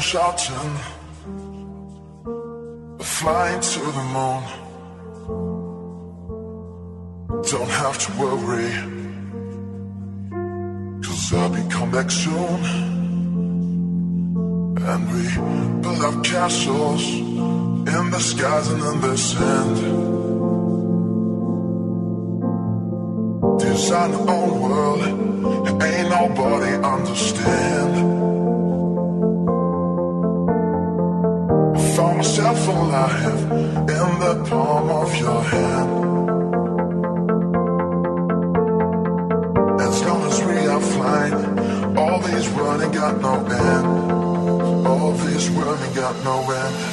shouting, flying to the moon. Don't have to worry, cause I'll be come back soon. And we build up castles in the skies and in the sand. Design our own world, ain't nobody understand. I found myself alive in the palm of your hand. As long as we are flying, all these running got no end. All these running got no end.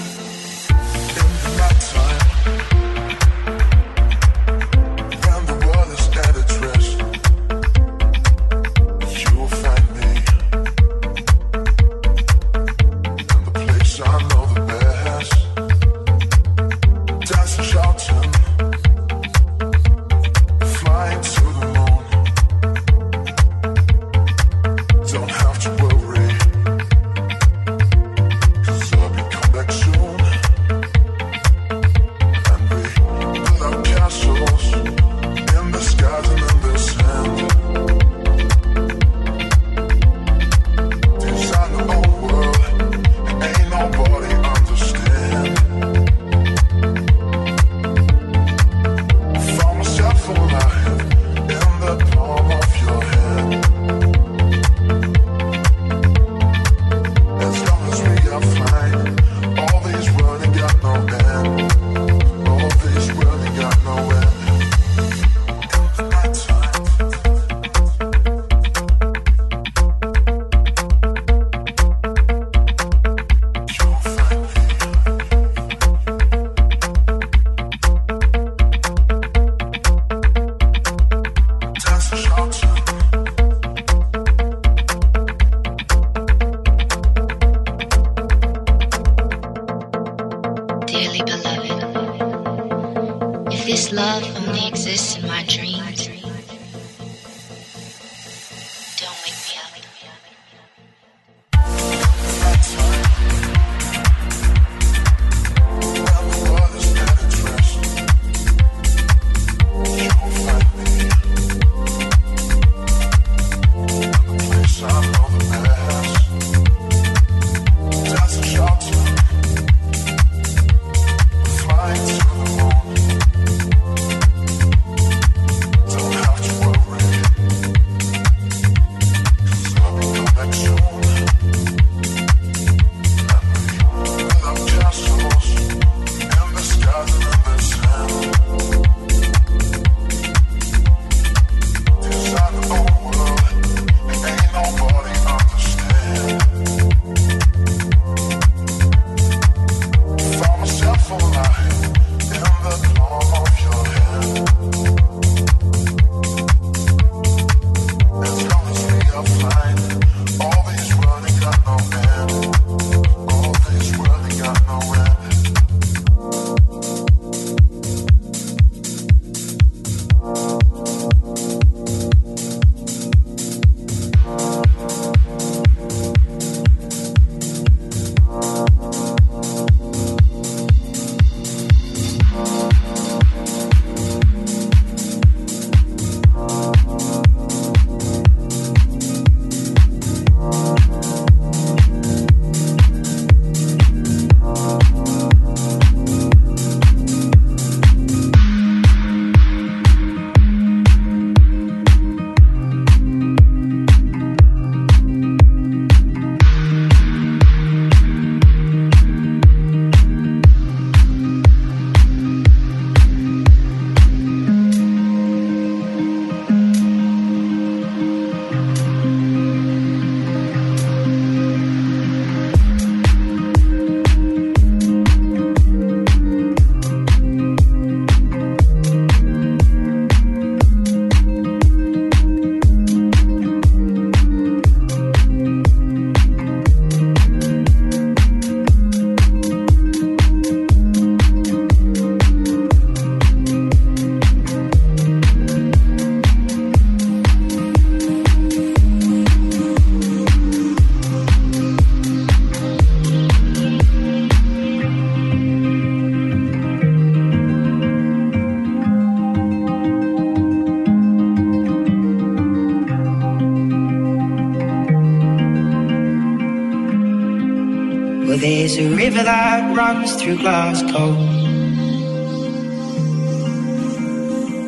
Through Glasgow.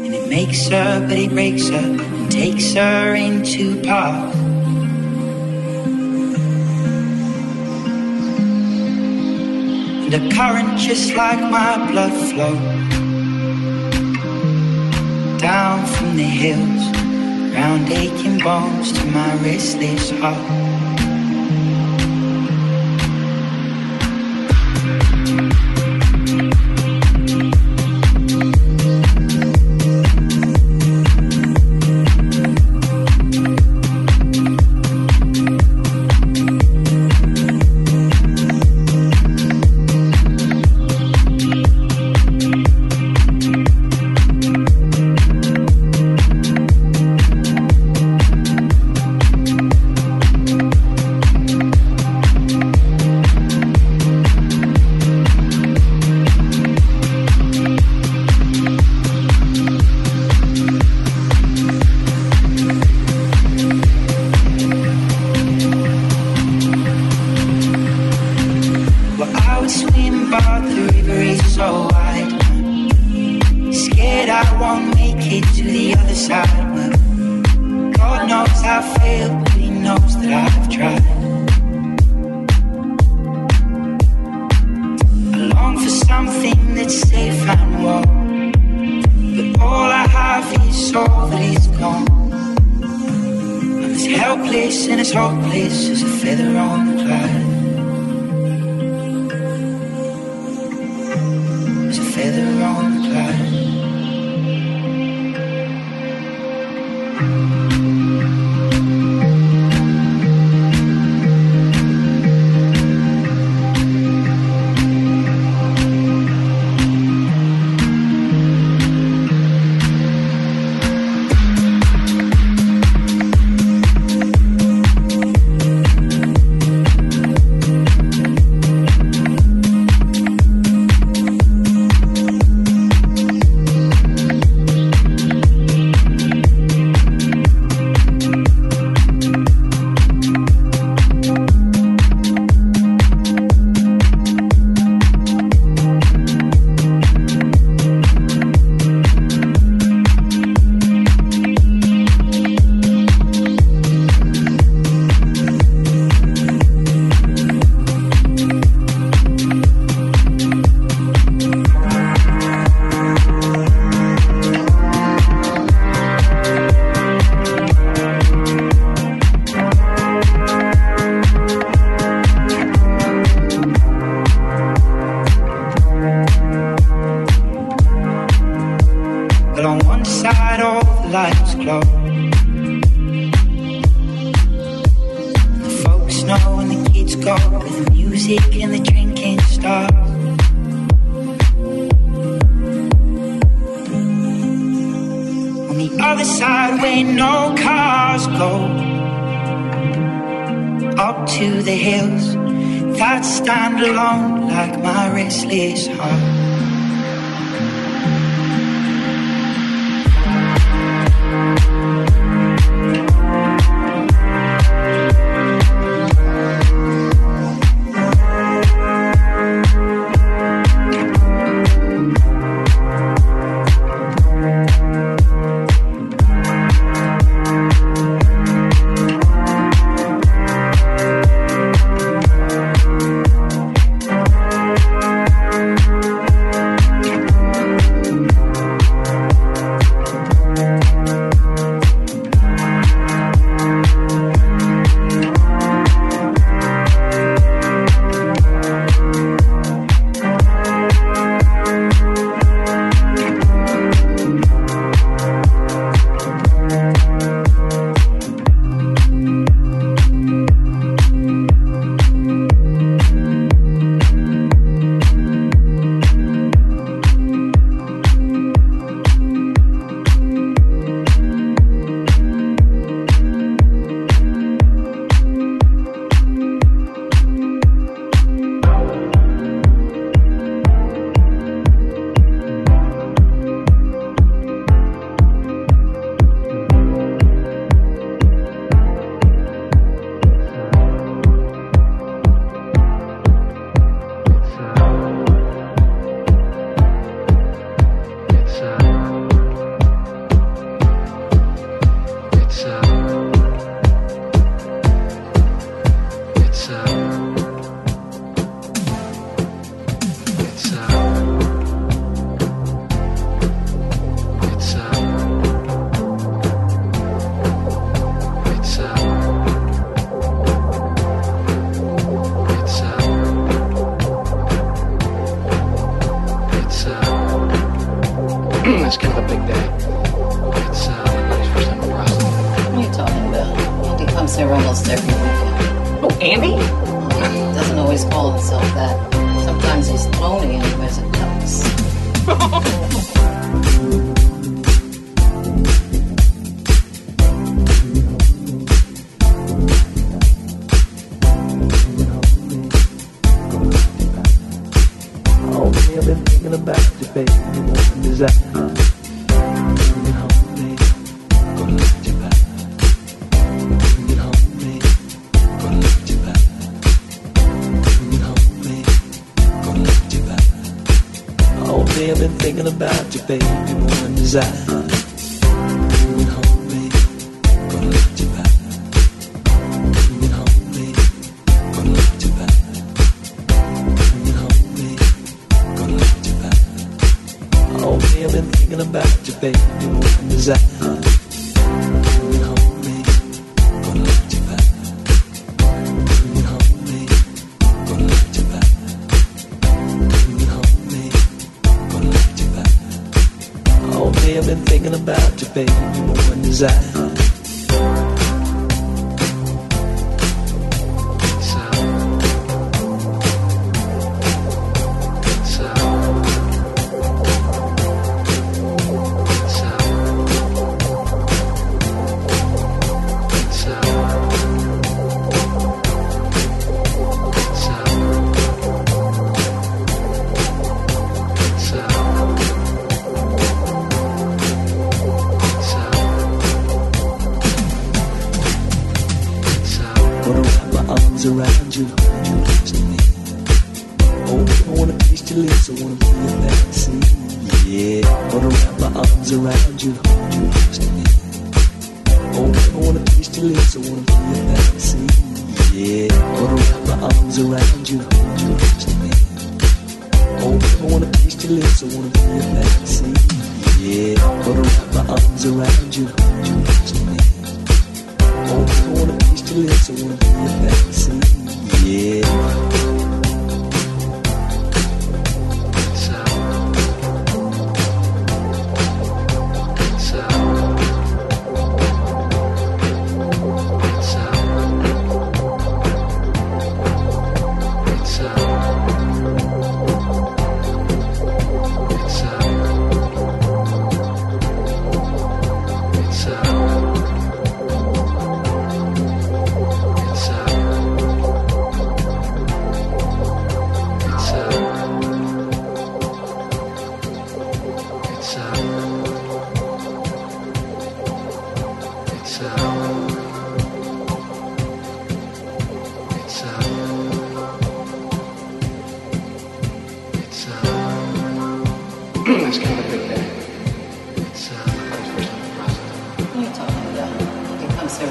And it makes her, but it breaks her and takes her into park. And a current just like my blood flow down from the hills, round aching bones to my restless heart. place is a feather on the cloud. baby, what is that?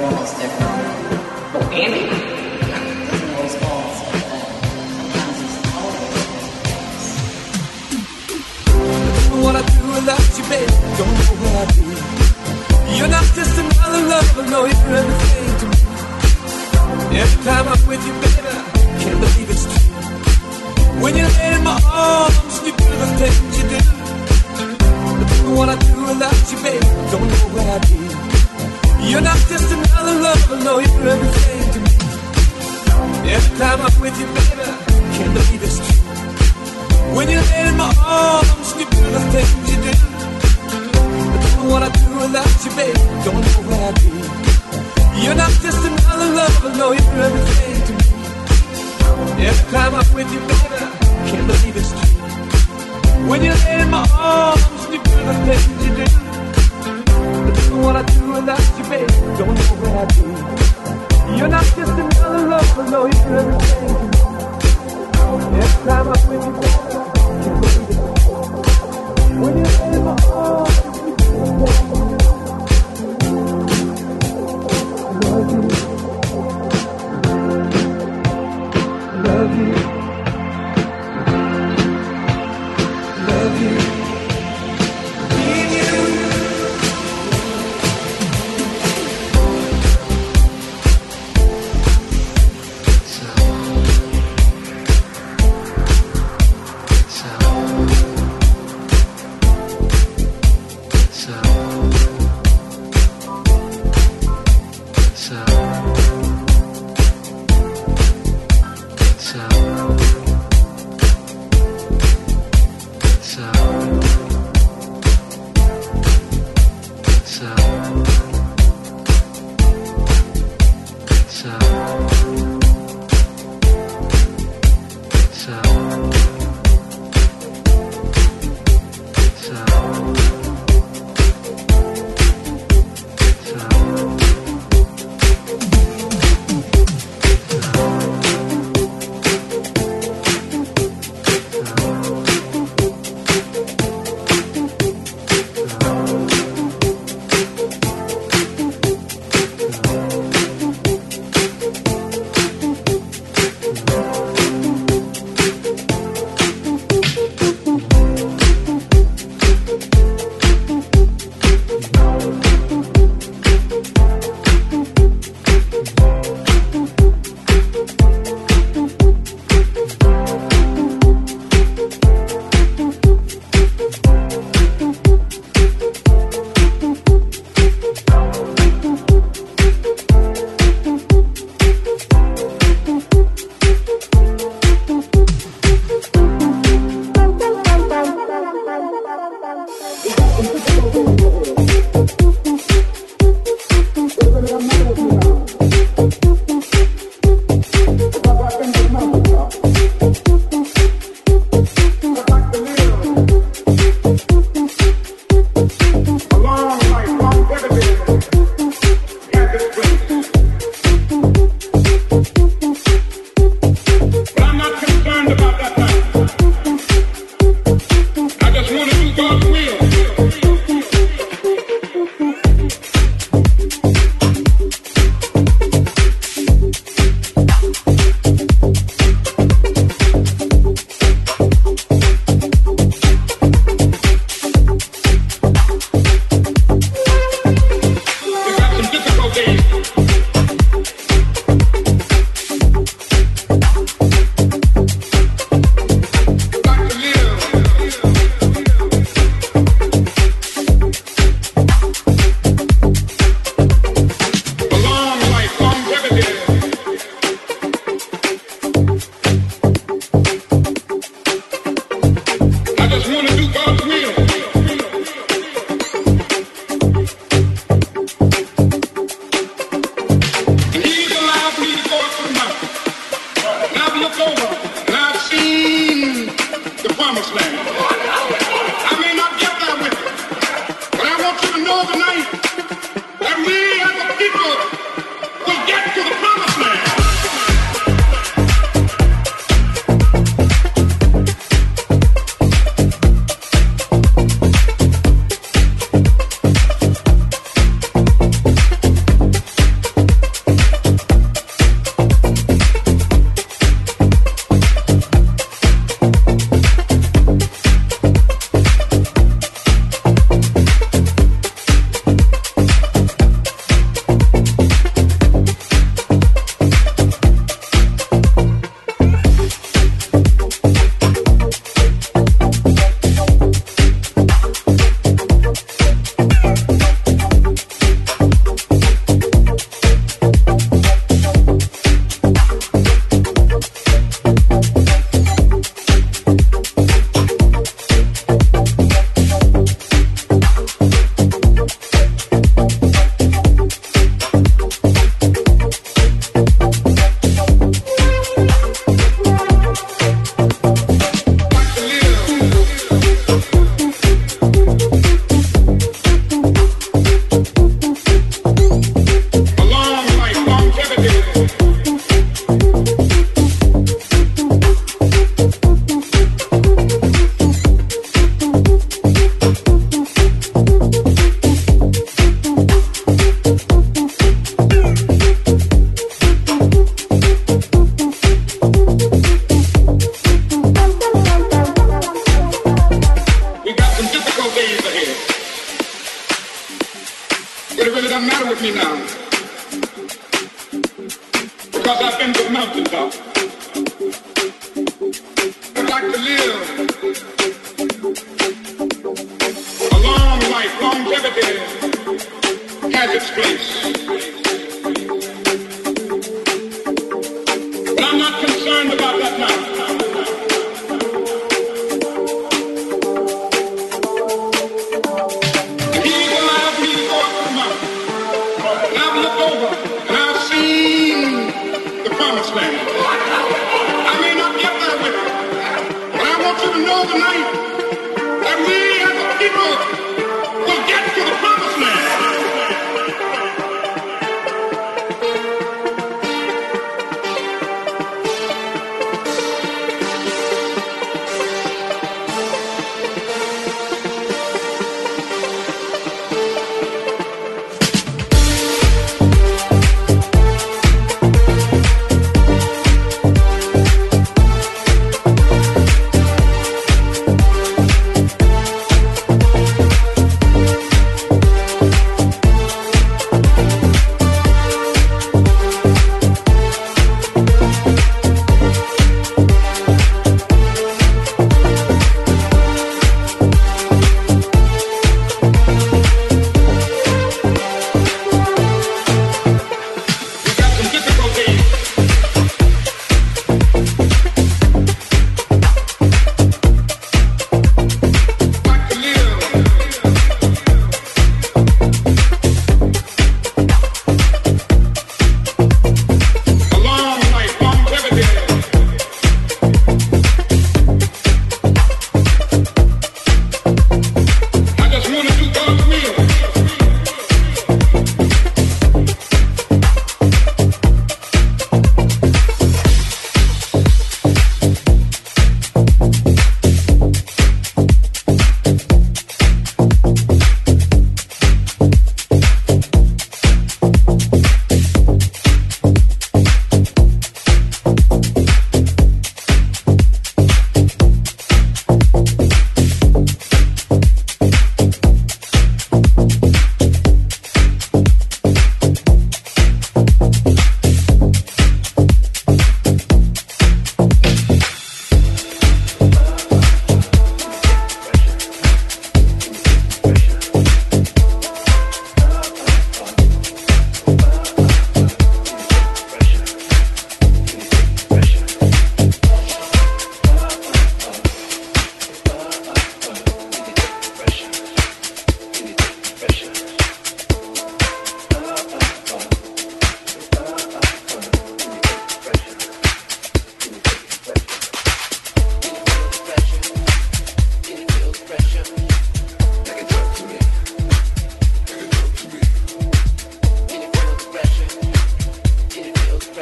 Almost every weekend. Oh, Andy? Doesn't always call himself that. Sometimes he's lonely and he wears a tux. What I do without you, baby, don't know what I do. You're not just another lover, no, you're everything to me. Every time I'm with you, baby, I can't believe it's true. When you're in my arms, you do the things you do. What I do without you, baby, don't know what I do. You're not just another lover, no, you're everything to me. Every time I'm with you, baby, I can't believe it's true. When you're laid in my arms, you do the things you do. But don't know what I do without you, baby. Don't know what I do. You're not just another lover, no, you're everything to me. Every time I'm with you, baby, I can't believe it's true. When you're laid in my arms, you do the things you do. Know what I do without you, baby. Don't know what I do. You're not just another lover, no, you're everything. Every time I'm with you,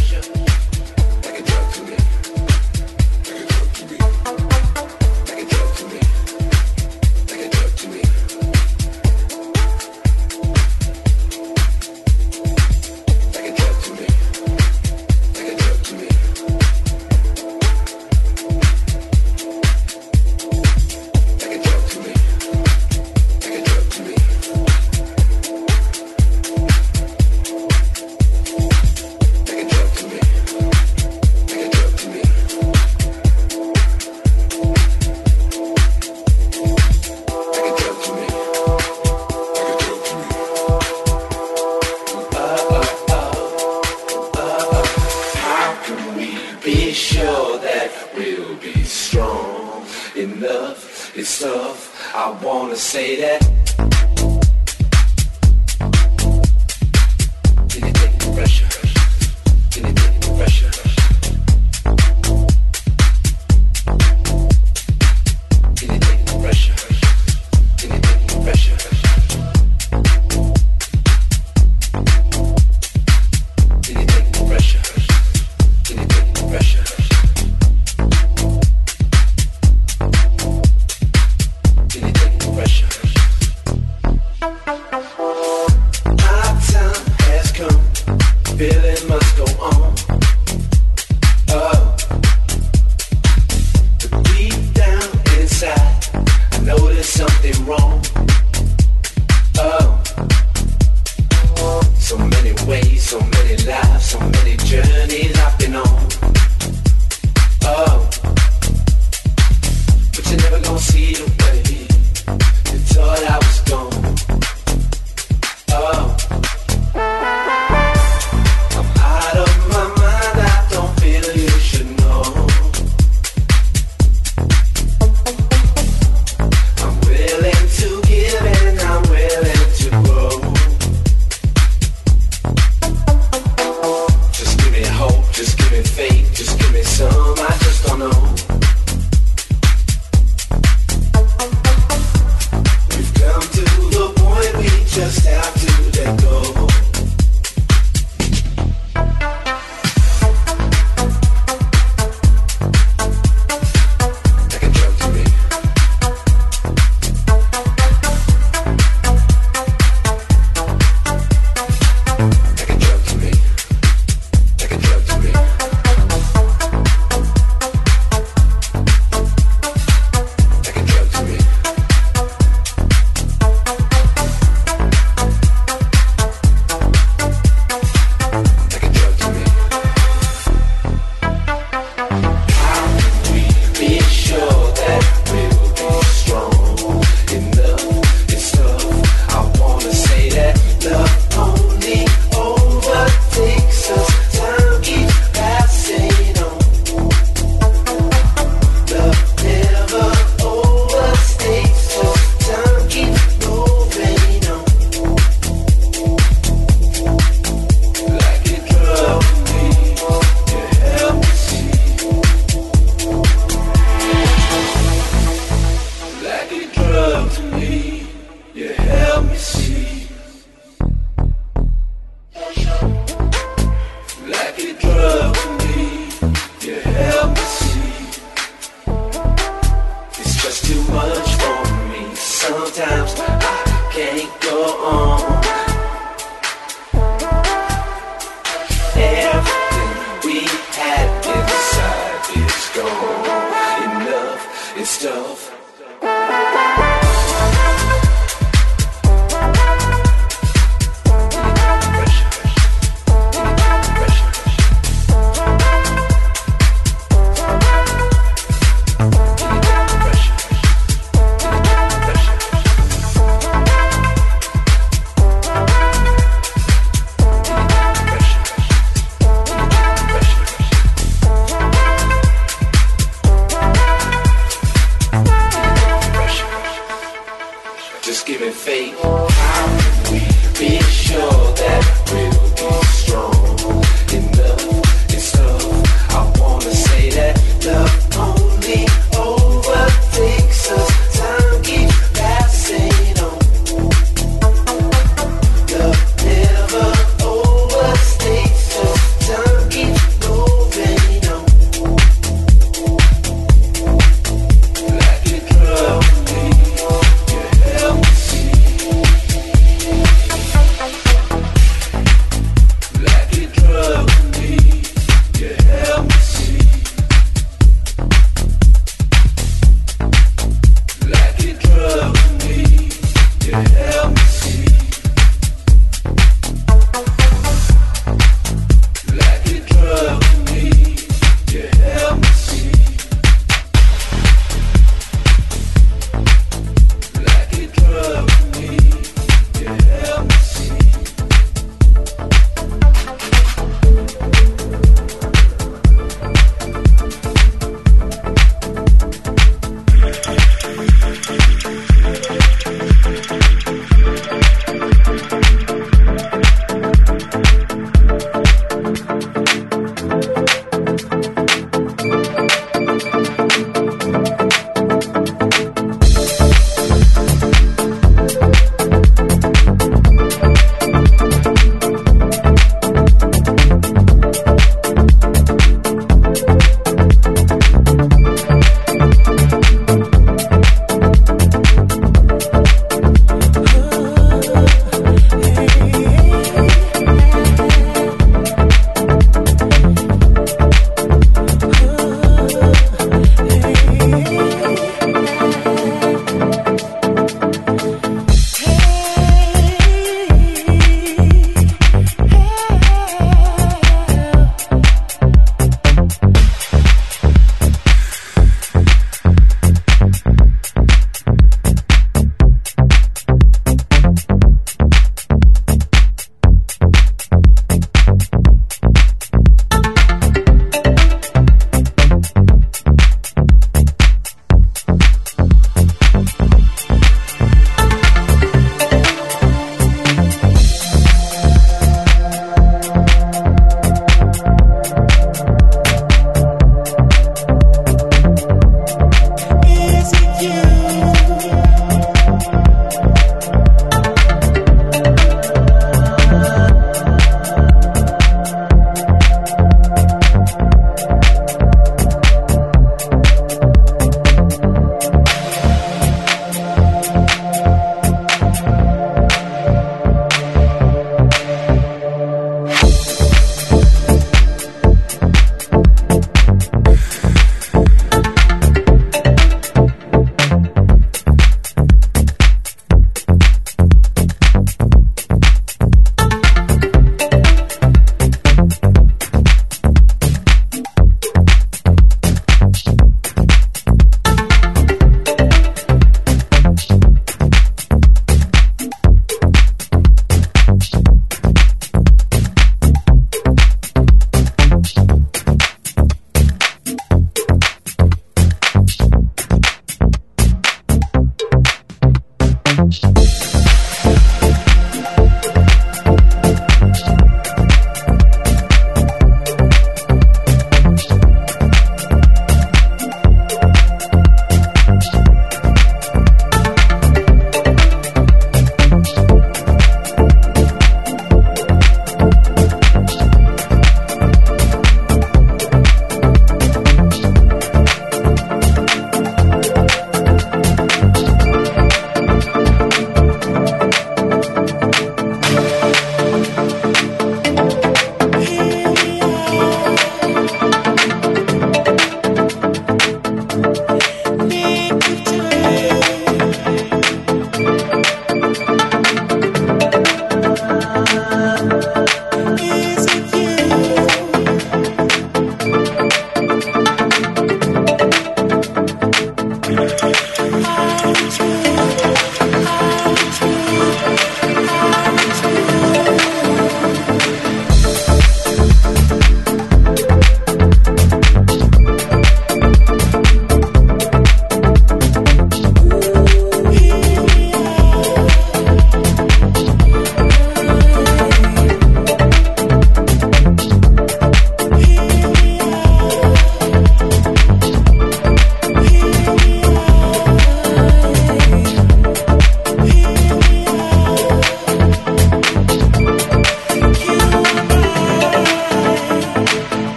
Nation.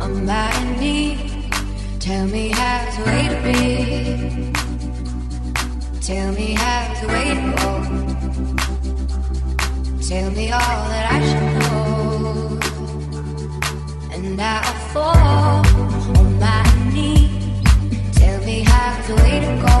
On my knee. Tell me how the way to be. Tell me how to go. Tell me all that I should know. And I'll fall on my knee. Tell me how to go. Tell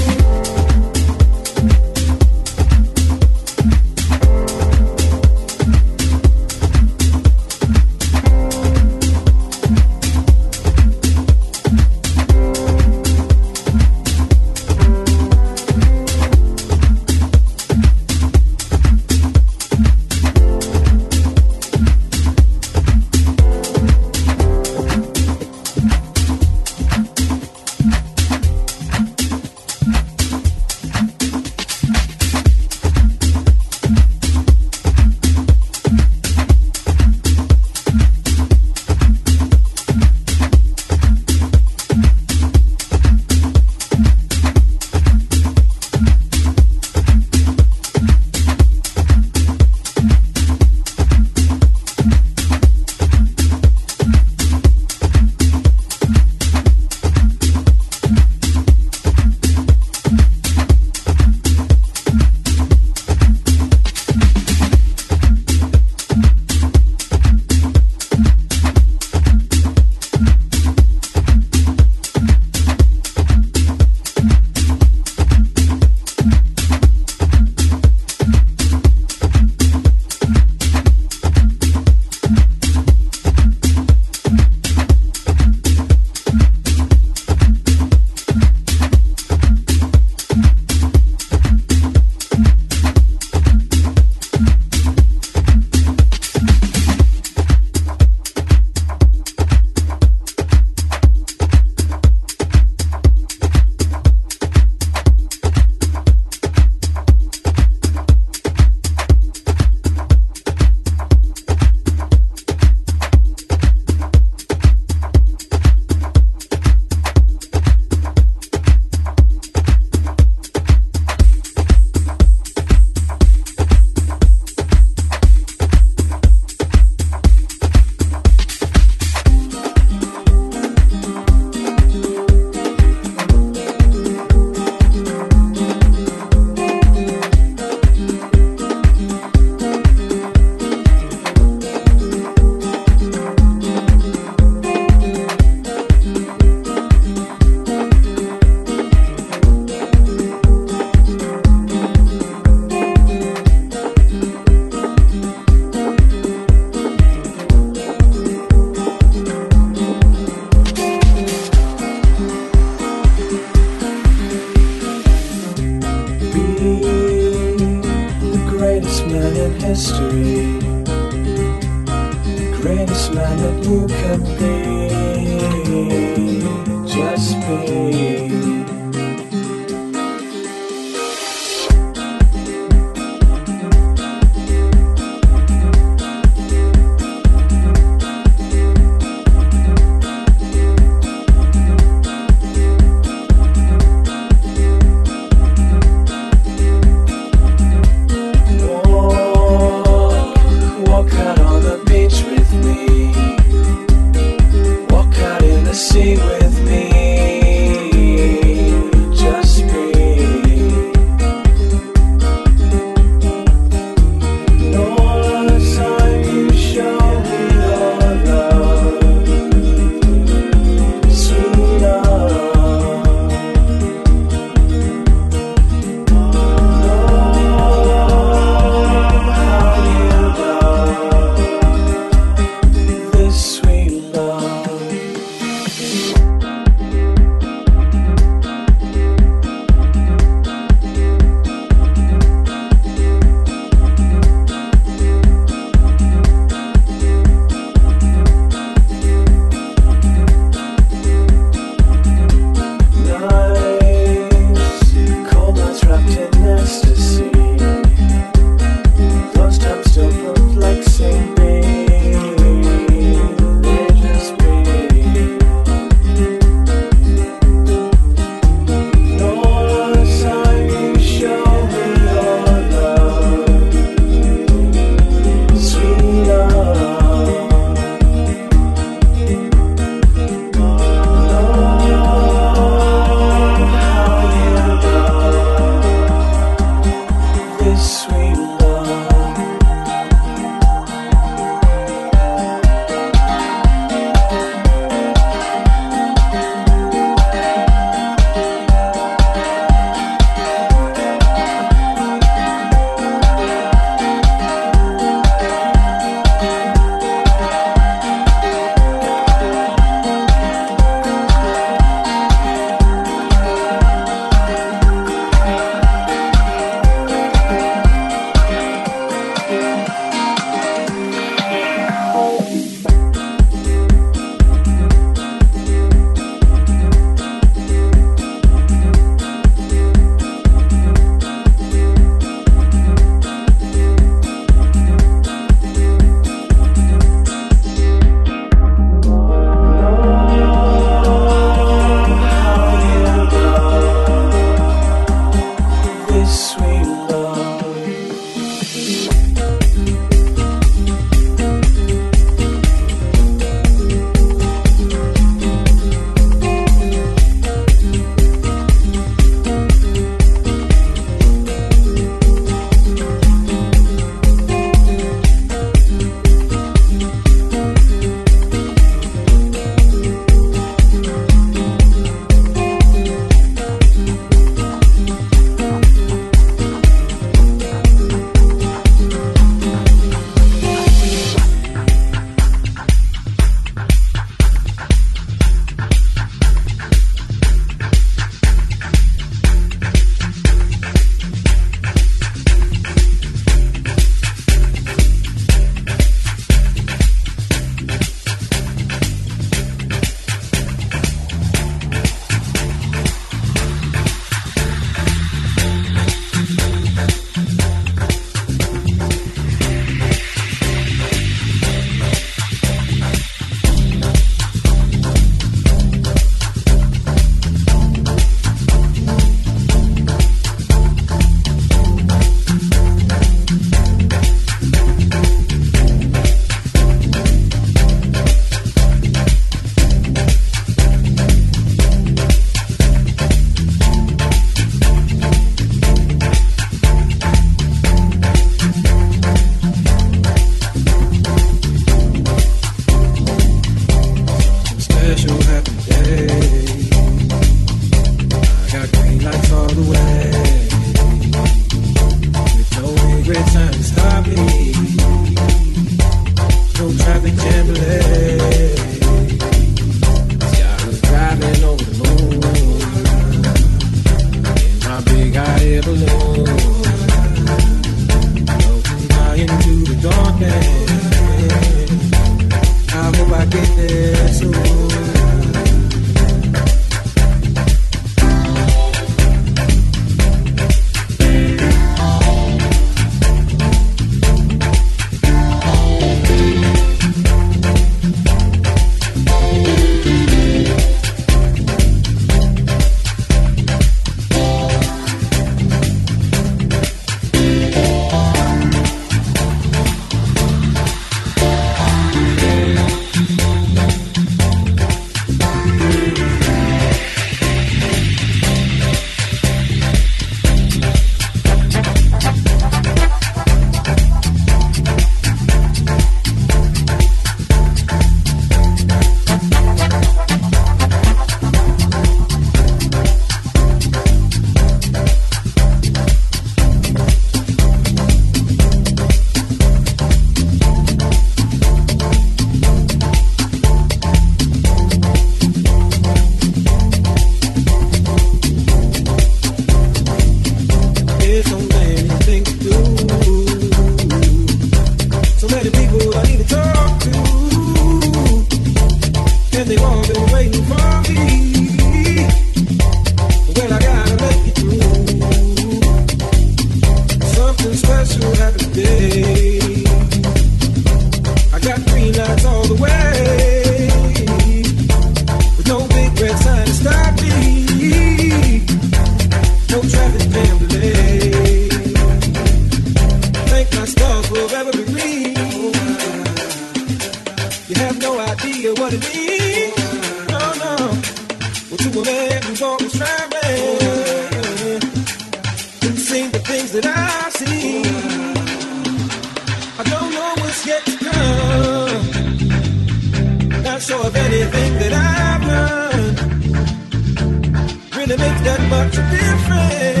that much difference.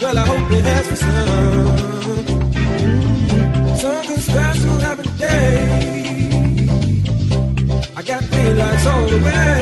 Well, I hope it has for some. Something special every day. I got daylights all the way.